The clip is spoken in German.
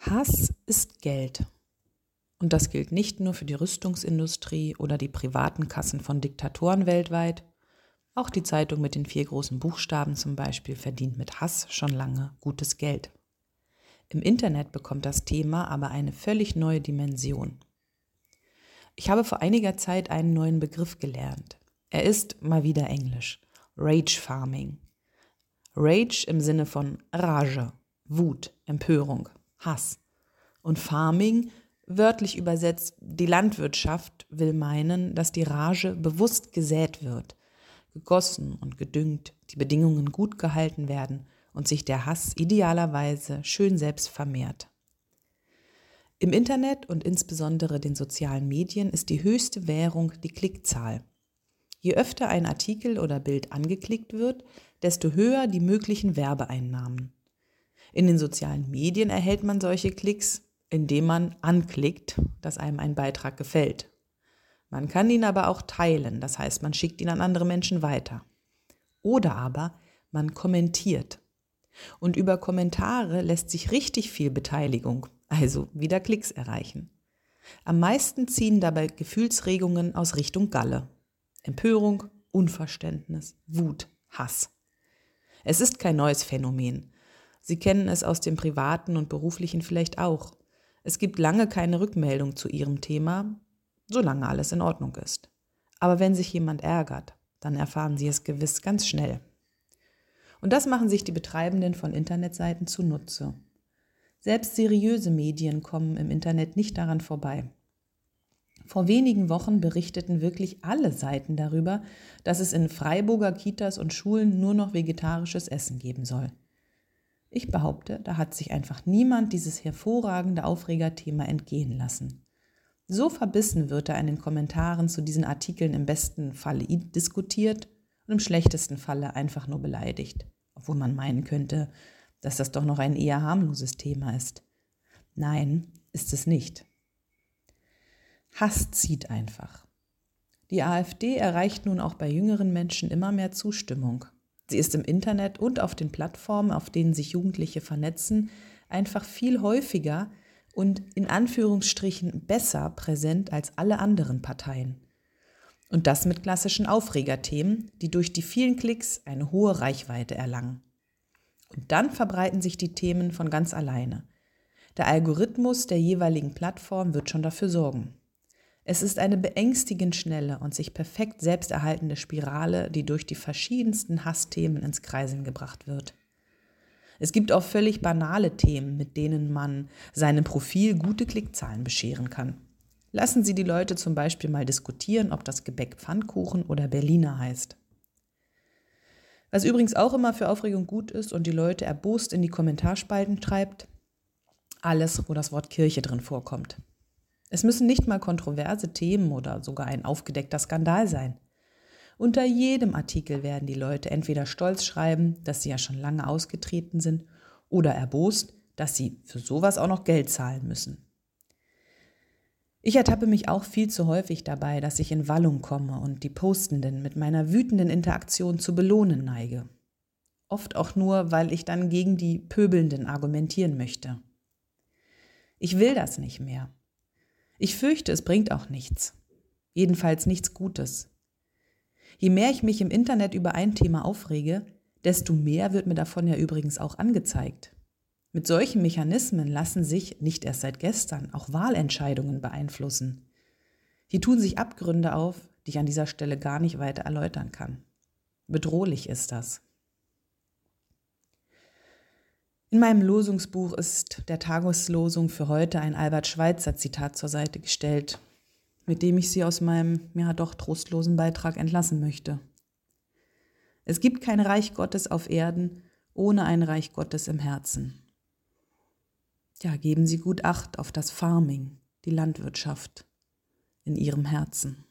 Hass ist Geld. Und das gilt nicht nur für die Rüstungsindustrie oder die privaten Kassen von Diktatoren weltweit. Auch die Zeitung mit den vier großen Buchstaben zum Beispiel verdient mit Hass schon lange gutes Geld. Im Internet bekommt das Thema aber eine völlig neue Dimension. Ich habe vor einiger Zeit einen neuen Begriff gelernt. Er ist mal wieder Englisch. Rage Farming. Rage im Sinne von Rage, Wut, Empörung. Hass. Und Farming, wörtlich übersetzt, die Landwirtschaft will meinen, dass die Rage bewusst gesät wird, gegossen und gedüngt, die Bedingungen gut gehalten werden und sich der Hass idealerweise schön selbst vermehrt. Im Internet und insbesondere den sozialen Medien ist die höchste Währung die Klickzahl. Je öfter ein Artikel oder Bild angeklickt wird, desto höher die möglichen Werbeeinnahmen. In den sozialen Medien erhält man solche Klicks, indem man anklickt, dass einem ein Beitrag gefällt. Man kann ihn aber auch teilen, das heißt, man schickt ihn an andere Menschen weiter. Oder aber man kommentiert. Und über Kommentare lässt sich richtig viel Beteiligung, also wieder Klicks erreichen. Am meisten ziehen dabei Gefühlsregungen aus Richtung Galle. Empörung, Unverständnis, Wut, Hass. Es ist kein neues Phänomen. Sie kennen es aus dem privaten und beruflichen vielleicht auch. Es gibt lange keine Rückmeldung zu Ihrem Thema, solange alles in Ordnung ist. Aber wenn sich jemand ärgert, dann erfahren Sie es gewiss ganz schnell. Und das machen sich die Betreibenden von Internetseiten zunutze. Selbst seriöse Medien kommen im Internet nicht daran vorbei. Vor wenigen Wochen berichteten wirklich alle Seiten darüber, dass es in Freiburger Kitas und Schulen nur noch vegetarisches Essen geben soll. Ich behaupte, da hat sich einfach niemand dieses hervorragende Aufregerthema entgehen lassen. So verbissen wird da in den Kommentaren zu diesen Artikeln im besten Falle diskutiert und im schlechtesten Falle einfach nur beleidigt, obwohl man meinen könnte, dass das doch noch ein eher harmloses Thema ist. Nein, ist es nicht. Hass zieht einfach. Die AfD erreicht nun auch bei jüngeren Menschen immer mehr Zustimmung. Sie ist im Internet und auf den Plattformen, auf denen sich Jugendliche vernetzen, einfach viel häufiger und in Anführungsstrichen besser präsent als alle anderen Parteien. Und das mit klassischen Aufregerthemen, die durch die vielen Klicks eine hohe Reichweite erlangen. Und dann verbreiten sich die Themen von ganz alleine. Der Algorithmus der jeweiligen Plattform wird schon dafür sorgen. Es ist eine beängstigend schnelle und sich perfekt selbst erhaltende Spirale, die durch die verschiedensten Hassthemen ins Kreiseln gebracht wird. Es gibt auch völlig banale Themen, mit denen man seinem Profil gute Klickzahlen bescheren kann. Lassen Sie die Leute zum Beispiel mal diskutieren, ob das Gebäck Pfannkuchen oder Berliner heißt. Was übrigens auch immer für Aufregung gut ist und die Leute erbost in die Kommentarspalten treibt, alles, wo das Wort Kirche drin vorkommt. Es müssen nicht mal kontroverse Themen oder sogar ein aufgedeckter Skandal sein. Unter jedem Artikel werden die Leute entweder stolz schreiben, dass sie ja schon lange ausgetreten sind, oder erbost, dass sie für sowas auch noch Geld zahlen müssen. Ich ertappe mich auch viel zu häufig dabei, dass ich in Wallung komme und die Postenden mit meiner wütenden Interaktion zu belohnen neige. Oft auch nur, weil ich dann gegen die Pöbelnden argumentieren möchte. Ich will das nicht mehr. Ich fürchte, es bringt auch nichts. Jedenfalls nichts Gutes. Je mehr ich mich im Internet über ein Thema aufrege, desto mehr wird mir davon ja übrigens auch angezeigt. Mit solchen Mechanismen lassen sich, nicht erst seit gestern, auch Wahlentscheidungen beeinflussen. Hier tun sich Abgründe auf, die ich an dieser Stelle gar nicht weiter erläutern kann. Bedrohlich ist das. In meinem Losungsbuch ist der Tageslosung für heute ein Albert Schweitzer Zitat zur Seite gestellt, mit dem ich Sie aus meinem ja doch trostlosen Beitrag entlassen möchte. Es gibt kein Reich Gottes auf Erden ohne ein Reich Gottes im Herzen. Ja, geben Sie gut Acht auf das Farming, die Landwirtschaft in Ihrem Herzen.